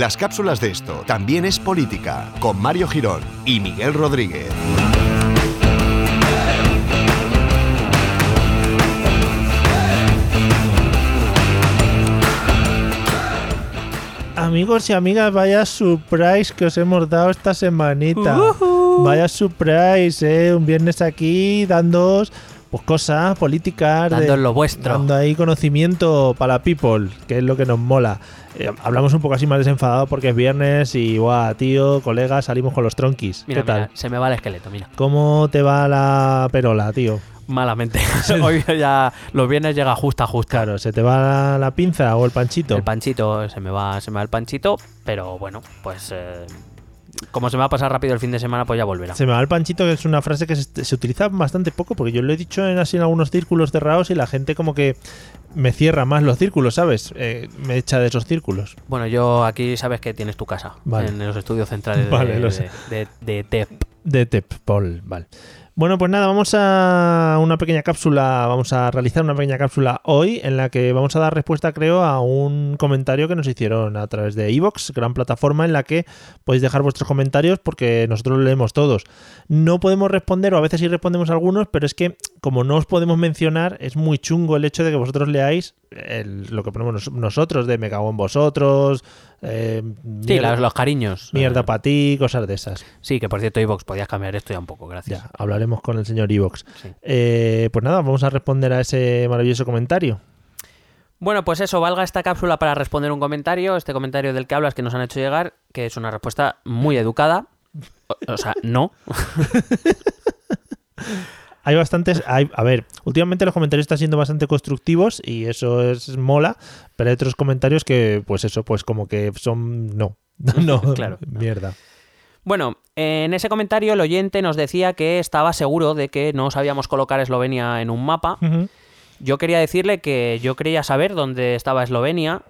Las cápsulas de esto también es política con Mario Girón y Miguel Rodríguez. Amigos y amigas, vaya surprise que os hemos dado esta semanita. Vaya surprise, ¿eh? Un viernes aquí dando pues cosas políticas. Dando lo vuestro. Dando ahí conocimiento para la people, que es lo que nos mola. Eh, hablamos un poco así más desenfadado porque es viernes y, guau, tío, colega, salimos con los tronquis. Mira, ¿Qué tal? mira, se me va el esqueleto, mira. ¿Cómo te va la perola, tío? Malamente. Hoy ya los viernes llega justa, justa. Claro, ¿se te va la pinza o el panchito? El panchito, se me va, se me va el panchito, pero bueno, pues eh, como se me va a pasar rápido el fin de semana, pues ya volverá. Se me va el panchito, que es una frase que se, se utiliza bastante poco, porque yo lo he dicho en así en algunos círculos cerrados y la gente como que me cierra más los círculos, ¿sabes? Eh, me echa de esos círculos. Bueno, yo aquí sabes que tienes tu casa, Vale. en los estudios centrales de, Vale, de, sé. de- de TEP. De Teppol, vale. Bueno, pues nada, vamos a una pequeña cápsula, vamos a realizar una pequeña cápsula hoy en la que vamos a dar respuesta, creo, a un comentario que nos hicieron a través de Evox, gran plataforma en la que podéis dejar vuestros comentarios porque nosotros leemos todos. No podemos responder, o a veces sí respondemos algunos, pero es que como no os podemos mencionar, es muy chungo el hecho de que vosotros leáis el- lo que ponemos nos- nosotros, de me cago en vosotros, eh, Sí, mierda, los, los cariños. mierda Eh, para ti, cosas de esas. Sí, que por cierto, Ivox, podías cambiar esto ya un poco, gracias. Ya, hablaremos con el señor Evox. Sí. Eh, pues nada, vamos a responder a ese maravilloso comentario. Bueno, pues eso, valga esta cápsula para responder un comentario, este comentario del que hablas que nos han hecho llegar, que es una respuesta muy educada. O, o sea, no. Hay bastantes. Hay, a ver, últimamente los comentarios están siendo bastante constructivos y eso es mola, pero hay otros comentarios que, pues eso, pues como que son. No. No, Claro, mierda. Bueno, en ese comentario el oyente nos decía que estaba seguro de que no sabíamos colocar Eslovenia en un mapa. Yo quería decirle que yo creía saber dónde estaba Eslovenia,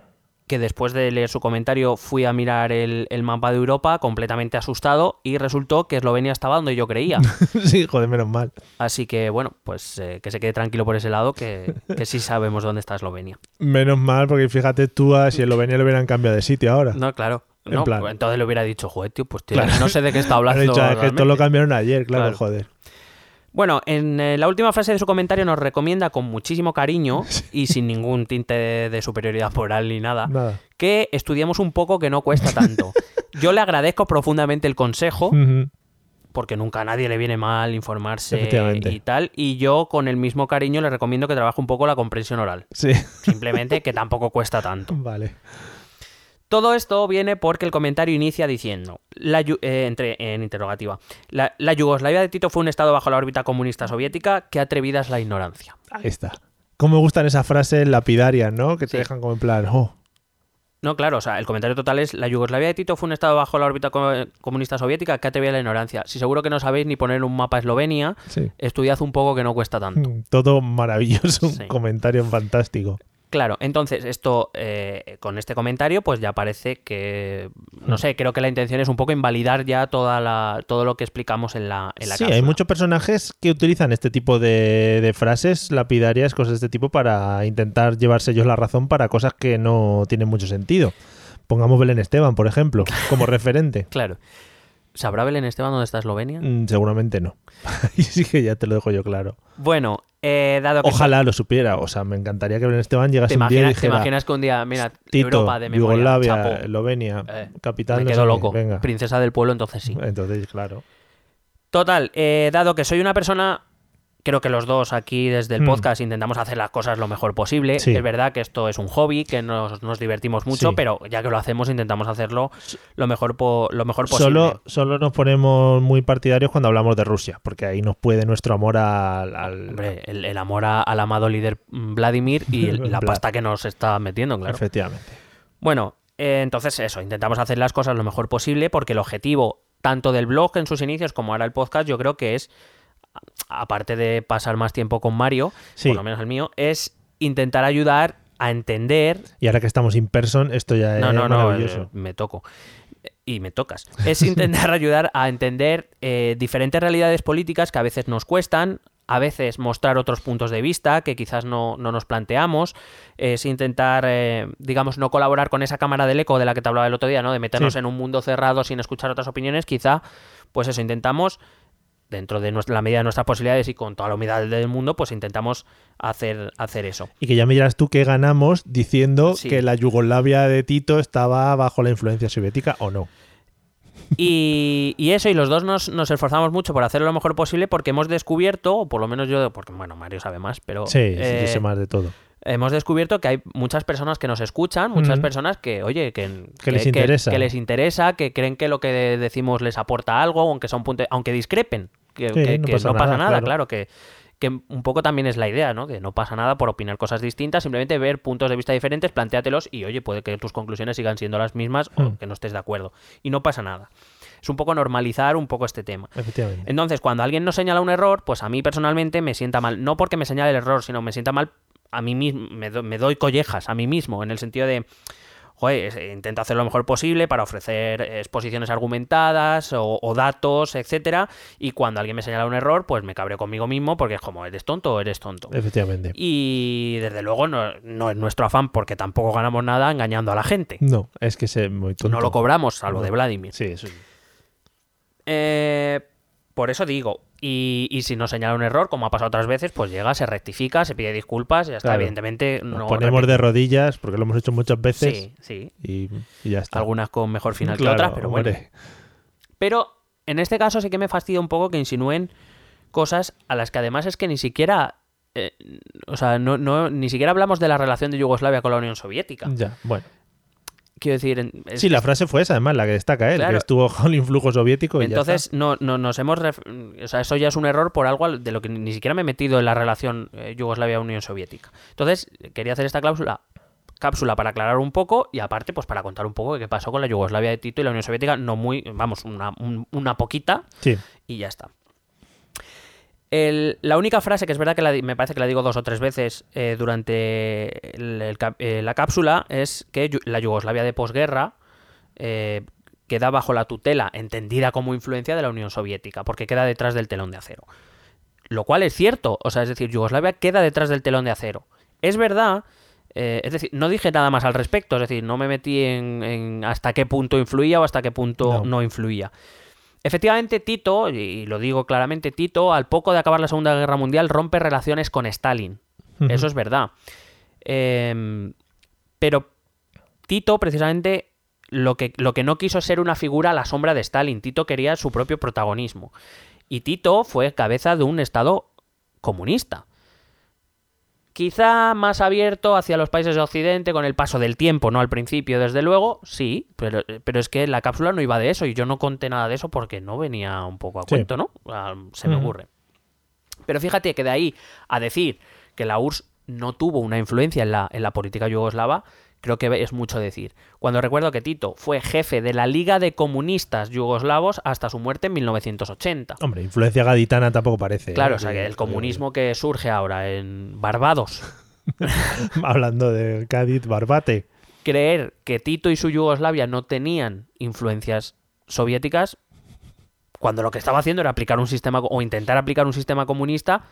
que después de leer su comentario fui a mirar el, el mapa de Europa completamente asustado y resultó que Eslovenia estaba donde yo creía. sí, joder, menos mal. Así que bueno, pues eh, que se quede tranquilo por ese lado, que, que sí sabemos dónde está Eslovenia. Menos mal, porque fíjate tú, a si Eslovenia lo hubieran cambiado de sitio ahora. No, claro. En No, plan- pues entonces le hubiera dicho, joder, tío, pues tío, Claro. no sé de qué está hablando. dicho, "Ah, es que esto lo realmente". cambiaron ayer, claro, Claro. joder. Bueno, en eh, la última frase de su comentario nos recomienda con muchísimo cariño y sin ningún tinte de, de superioridad moral ni nada, Nada. que estudiemos un poco que no cuesta tanto. Yo le agradezco profundamente el consejo, porque nunca a nadie le viene mal informarse y tal, y yo con el mismo cariño le recomiendo que trabaje un poco la comprensión oral. Sí, Simplemente que tampoco cuesta tanto. vale. Todo esto viene porque el comentario inicia diciendo, la Yu- eh, entre, en interrogativa, la, la Yugoslavia de Tito fue un estado bajo la órbita comunista soviética, qué atrevida es la ignorancia. Ahí está. Cómo me gustan esas frases lapidarias, ¿no? Que te Sí. dejan como en plan, oh, No, claro, o sea, el comentario total es, la Yugoslavia de Tito fue un estado bajo la órbita co- comunista soviética, qué atrevida es la ignorancia. Si seguro que no sabéis ni poner un mapa a Eslovenia, sí. estudiad un poco que no cuesta tanto. Todo maravilloso, un Sí. comentario fantástico. Claro, entonces esto, eh, con este comentario, pues ya parece que, no sé, creo que la intención es un poco invalidar ya toda la, todo lo que explicamos en la, en la Sí, hay muchos personajes que utilizan este tipo de, de frases lapidarias, cosas de este tipo, para intentar llevarse ellos la razón para cosas que no tienen mucho sentido. Pongamos Belén Esteban, por ejemplo, como referente. Claro. ¿Sabrá Belén Esteban dónde está Eslovenia? Mm, Seguramente no. Ahí sí que ya te lo dejo yo claro. Bueno, eh, dado que... Ojalá lo supiera. O sea, me encantaría que Belén Esteban llegase ¿Te un día y te imaginas que un día, mira, Tito, Europa de memoria, Yugoslavia, chapo, Eslovenia, Eh, capital me no quedo loco. Venga. Princesa del pueblo, entonces sí. Entonces, claro. Total, eh, dado que soy una persona Creo que los dos aquí desde el Hmm. podcast intentamos hacer las cosas lo mejor posible. Sí. Es verdad que esto es un hobby, que nos, nos divertimos mucho, Sí. pero ya que lo hacemos intentamos hacerlo lo mejor, po- lo mejor posible. Solo, solo nos ponemos muy partidarios cuando hablamos de Rusia, porque ahí nos puede nuestro amor al... al- Hombre, el, el amor a- al amado líder mm, Vladimir y el- la pasta que nos está metiendo, claro. Efectivamente. Bueno, eh, entonces eso, intentamos hacer las cosas lo mejor posible porque el objetivo tanto del blog en sus inicios como ahora el podcast yo creo que es, aparte de pasar más tiempo con Mario, Sí. por lo menos el mío, es intentar ayudar a entender... Y ahora que estamos in person, esto ya es No, no, no, maravilloso. eh, me toco. Y me tocas. Es intentar ayudar a entender eh, diferentes realidades políticas que a veces nos cuestan, a veces mostrar otros puntos de vista que quizás no, no nos planteamos, es intentar, eh, digamos, no colaborar con esa cámara del eco de la que te hablaba el otro día, ¿no? De meternos Sí. en un mundo cerrado sin escuchar otras opiniones, quizá, pues eso, intentamos, dentro de nuestra- la medida de nuestras posibilidades y con toda la humildad del mundo, pues intentamos hacer, hacer eso. Y que ya me dirás tú qué ganamos diciendo Sí. que la Yugoslavia de Tito estaba bajo la influencia soviética o no. Y, y eso, y los dos nos, nos esforzamos mucho por hacerlo lo mejor posible porque hemos descubierto, o por lo menos yo, porque bueno, Mario sabe más, pero Sí, sí, eh, sé más de todo. hemos descubierto que hay muchas personas que nos escuchan, muchas Mm. personas que, oye, que, Que les interesa. que les interesa, que creen que lo que decimos les aporta algo, aunque son punto- aunque discrepen, que, Sí, que- no que pasa no pasa nada, nada, claro. claro, que, que un poco también es la idea, ¿no? Que no pasa nada por opinar cosas distintas, simplemente ver puntos de vista diferentes, planteatelos y, oye, puede que tus conclusiones sigan siendo las mismas o Mm. que no estés de acuerdo. Y no pasa nada. Es un poco normalizar un poco este tema. Efectivamente. Entonces, cuando alguien nos señala un error, pues a mí personalmente me sienta mal. No porque me señale el error, sino me sienta mal a mí mismo. Me doy collejas a mí mismo, en el sentido de. Joder, intento hacer lo mejor posible para ofrecer exposiciones argumentadas o, o datos, etcétera. Y cuando alguien me señala un error, pues me cabreo conmigo mismo porque es como, ¿eres tonto o eres tonto? Efectivamente. Y desde luego no, no es nuestro afán porque tampoco ganamos nada engañando a la gente. No, es que es muy tonto. No lo cobramos, salvo de Vladimir. Sí, eso. Eh, por eso digo, y, y si nos señala un error, como ha pasado otras veces, pues llega, se rectifica, se pide disculpas y ya está. Claro. Evidentemente, Nos no ponemos repet- de rodillas porque lo hemos hecho muchas veces Sí, sí. y, y ya está. Algunas con mejor final Claro, que otras, pero bueno. Pero en este caso sí que me fastidia un poco que insinúen cosas a las que además es que ni siquiera. eh, o sea, no, no, ni siquiera hablamos de la relación de Yugoslavia con la Unión Soviética. Ya, bueno. Quiero decir, es- Sí, la frase fue esa, además, la que destaca él, Claro. que estuvo bajo el influjo soviético y Entonces, no, no, nos hemos. ref- O sea, eso ya es un error por algo al- de lo que ni siquiera me he metido en la relación eh, Yugoslavia-Unión Soviética. Entonces, quería hacer esta cláusula cápsula para aclarar un poco y aparte pues para contar un poco qué pasó con la Yugoslavia de Tito y la Unión Soviética, no muy, vamos, una, un- una poquita Sí, y ya está. El- la única frase que es verdad que la me parece que la digo dos o tres veces eh, durante el- eh, la cápsula es que la Yugoslavia de posguerra eh, queda bajo la tutela, entendida como influencia de la Unión Soviética, porque queda detrás del telón de acero. Lo cual es cierto, o sea, es decir, Yugoslavia queda detrás del telón de acero. Es verdad, eh, es decir, no dije nada más al respecto, es decir, no me metí en, en hasta qué punto influía o hasta qué punto No. no influía. Efectivamente, Tito, y lo digo claramente, Tito, al poco de acabar la Segunda Guerra Mundial, rompe relaciones con Stalin. Eso es verdad. Em, pero Tito, precisamente, lo que, lo que no quiso ser una figura a la sombra de Stalin. Tito quería su propio protagonismo. Y Tito fue cabeza de un Estado comunista. Quizá más abierto hacia los países de Occidente con el paso del tiempo, no al principio, desde luego, sí, pero, pero es que la cápsula no iba de eso y yo no conté nada de eso porque no venía un poco a Sí. cuento, ¿no? Ah, Se me Ujú. ocurre. Pero fíjate que de ahí a decir que la URSS no tuvo una influencia en la, en la política yugoslava, creo que es mucho decir. Cuando recuerdo que Tito fue jefe de la Liga de Comunistas Yugoslavos hasta su muerte en 1980. Hombre, influencia gaditana tampoco parece. Claro, ¿eh? o sea que el comunismo que surge ahora en Barbados, Hablando del Cádiz Barbate. creer que Tito y su Yugoslavia no tenían influencias soviéticas, cuando lo que estaba haciendo era aplicar un sistema o intentar aplicar un sistema comunista,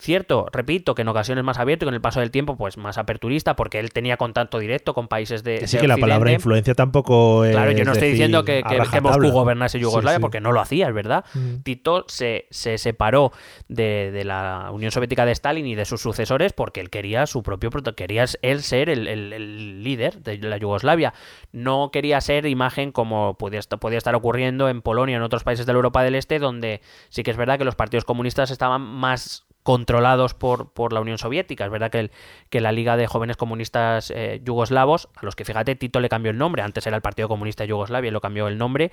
cierto, repito, que en ocasiones más abierto y con el paso del tiempo pues más aperturista, porque él tenía contacto directo con países de, Que sí de que la palabra influencia tampoco es. Claro, yo no estoy decir, diciendo que, que, que. Moscú gobernase Yugoslavia, Sí, sí. porque no lo hacía, es verdad. Mm. Tito se, se separó de, de la Unión Soviética de Stalin y de sus sucesores porque él quería su propio quería él ser el, el- el líder de la Yugoslavia. No quería ser imagen como podía, est- podía estar ocurriendo en Polonia y en otros países de la Europa del Este, donde sí que es verdad que los partidos comunistas estaban más controlados por, por la Unión Soviética. Es verdad que, el- que la Liga de Jóvenes Comunistas eh, Yugoslavos, a los que fíjate, Tito le cambió el nombre, antes era el Partido Comunista de Yugoslavia y lo cambió el nombre,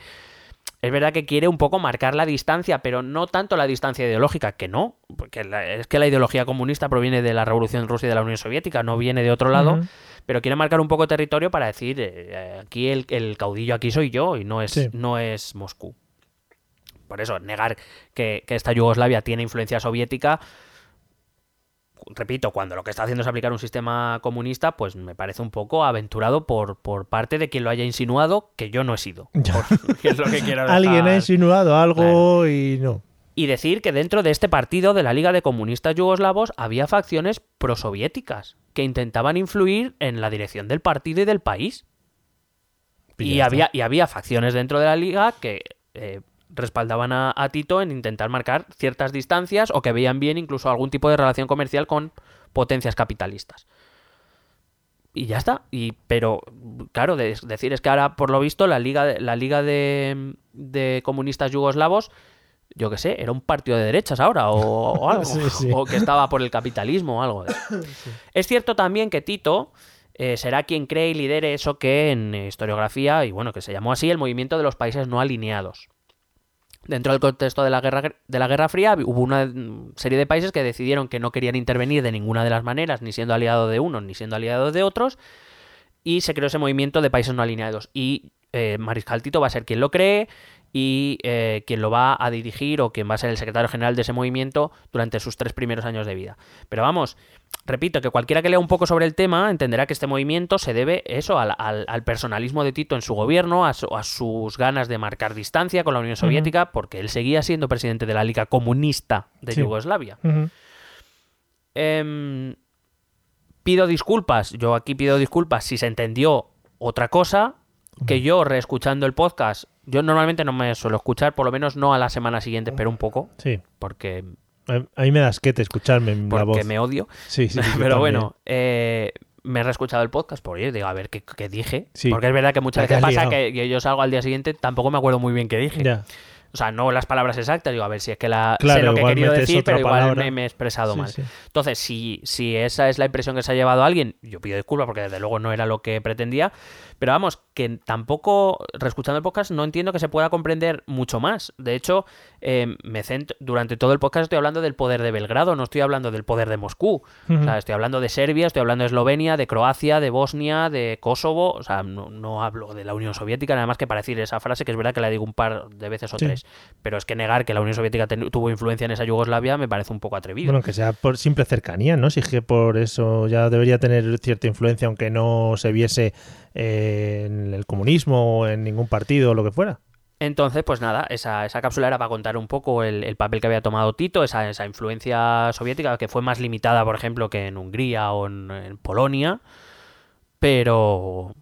es verdad que quiere un poco marcar la distancia, pero no tanto la distancia ideológica, que no, porque la- es que la ideología comunista proviene de la Revolución Rusa y de la Unión Soviética, no viene de otro lado, pero quiere marcar un poco territorio para decir, eh, aquí el, el caudillo aquí soy yo y no es, Sí. no es Moscú. Por eso, negar que, que esta Yugoslavia tiene influencia soviética, repito, cuando lo que está haciendo es aplicar un sistema comunista, pues me parece un poco aventurado por, por parte de quien lo haya insinuado, que yo no he sido. Por- que es lo que quiero dejar. Alguien ha insinuado algo y no. Y decir que dentro de este partido de la Liga de Comunistas Yugoslavos había facciones prosoviéticas que intentaban influir en la dirección del partido y del país. Y había, y había facciones dentro de la liga que eh, respaldaban a, a Tito en intentar marcar ciertas distancias o que veían bien incluso algún tipo de relación comercial con potencias capitalistas. Y ya está. Y, pero, claro, de- decir, es que ahora, por lo visto, la liga, de- la liga de, de comunistas yugoslavos, yo qué sé, era un partido de derechas ahora o, o algo. Sí, sí. O que estaba por el capitalismo o algo. Es cierto también que Tito eh, será quien cree y lidere eso que en historiografía, y bueno, que se llamó así, el movimiento de los países no alineados. Dentro del contexto de la Guerra, de la Guerra Fría hubo una serie de países que decidieron que no querían intervenir de ninguna de las maneras, ni siendo aliado de unos ni siendo aliado de otros, y se creó ese movimiento de países no alineados. Y eh, Mariscal Tito va a ser quien lo cree y eh, quien lo va a dirigir o quien va a ser el secretario general de ese movimiento durante sus tres primeros años de vida. Pero vamos, repito, que cualquiera que lea un poco sobre el tema entenderá que este movimiento se debe eso al, al- al personalismo de Tito en su gobierno, a, su- a sus ganas de marcar distancia con la Unión Soviética, porque él seguía siendo presidente de la Liga Comunista de Sí. Yugoslavia. Em, pido disculpas, yo aquí pido disculpas si se entendió otra cosa, que yo reescuchando el podcast, yo normalmente no me suelo escuchar, por lo menos no a la semana siguiente, pero un poco, Sí. porque, A mí me das que te escucharme en la porque voz. me odio. Sí, sí, pero bueno, eh, me he reescuchado el podcast por ello, digo, a ver qué, qué dije. Sí. Porque es verdad que muchas La veces pasa que, que yo salgo al día siguiente, tampoco me acuerdo muy bien qué dije. Ya. O sea, no las palabras exactas, digo, a ver si es que la, Claro, sé lo que he querido decir, pero igual me, me he expresado Sí, mal. sí. Entonces, si, si esa es la impresión que se ha llevado alguien, yo pido disculpas porque desde luego no era lo que pretendía. Pero vamos, que tampoco, reescuchando el podcast, no entiendo que se pueda comprender mucho más. De hecho, eh, me centro, durante todo el podcast estoy hablando del poder de Belgrado, no estoy hablando del poder de Moscú. O sea, estoy hablando de Serbia, estoy hablando de Eslovenia, de Croacia, de Bosnia, de Kosovo. O sea, no, no hablo de la Unión Soviética, nada más que para decir esa frase, que es verdad que la digo un par de veces o Sí. tres. Pero es que negar que la Unión Soviética tuvo influencia en esa Yugoslavia me parece un poco atrevido. Bueno, que sea por simple cercanía, ¿no? Si es que por eso ya debería tener cierta influencia, aunque no se viese eh, en el comunismo o en ningún partido o lo que fuera. Entonces, pues nada, esa, esa cápsula era para contar un poco el, el papel que había tomado Tito, esa, esa influencia soviética que fue más limitada, por ejemplo, que en Hungría o en, en Polonia. Pero,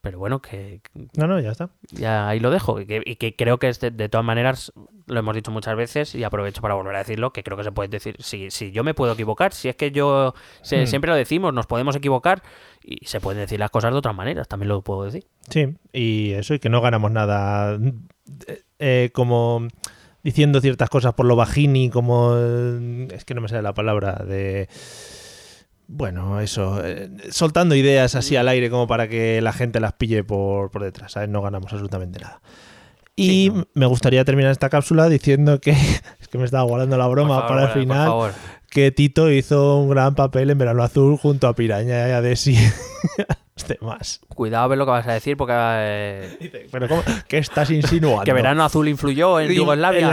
pero bueno, que No, no, ya está. ya ahí lo dejo. Y que, y que creo que es de, de todas maneras, lo hemos dicho muchas veces y aprovecho para volver a decirlo, que creo que se puede decir, si, si yo me puedo equivocar, si es que yo, se- Hmm. siempre lo decimos, nos podemos equivocar y se pueden decir las cosas de otras maneras, también lo puedo decir. Sí, y eso, y que no ganamos nada eh, eh, como diciendo ciertas cosas por lo bajini, como... eh, es que no me sale la palabra de... Bueno, eso, eh, soltando ideas así al aire como para que la gente las pille por, por detrás, ¿sabes? No ganamos absolutamente nada. Y Sí, no. me gustaría terminar esta cápsula diciendo que, es que me estaba guardando la broma para el favor, por final, favor. Que Tito hizo un gran papel en Verano Azul junto a Piraña y a Desi. Demás. Cuidado a ver lo que vas a decir porque... eh, Dice, ¿Pero cómo? ¿Qué estás insinuando? Que Verano Azul influyó en En Yugoslavia. la,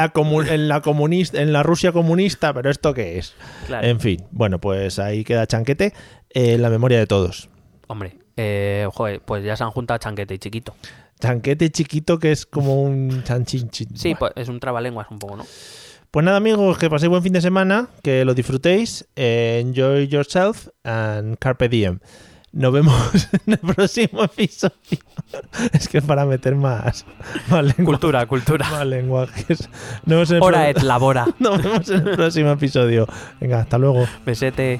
en, la comunista, en la Rusia comunista, pero ¿esto qué es? Claro. En fin, bueno, pues ahí queda Chanquete en la memoria de todos. Hombre, eh, joder, pues ya se han juntado Chanquete y Chiquito. Chanquete chiquito que es como un chanchinchín. Sí, Bueno. pues es un trabalenguas un poco, ¿no? Pues nada, amigos, que paséis buen fin de semana, que lo disfrutéis. enjoy yourself and carpe diem. Nos vemos en el próximo episodio. es que para meter más, Cultura, cultura. más lenguajes. Nos vemos en el Hora pro- et labora. Nos vemos en el próximo episodio. Venga, hasta luego. Besete.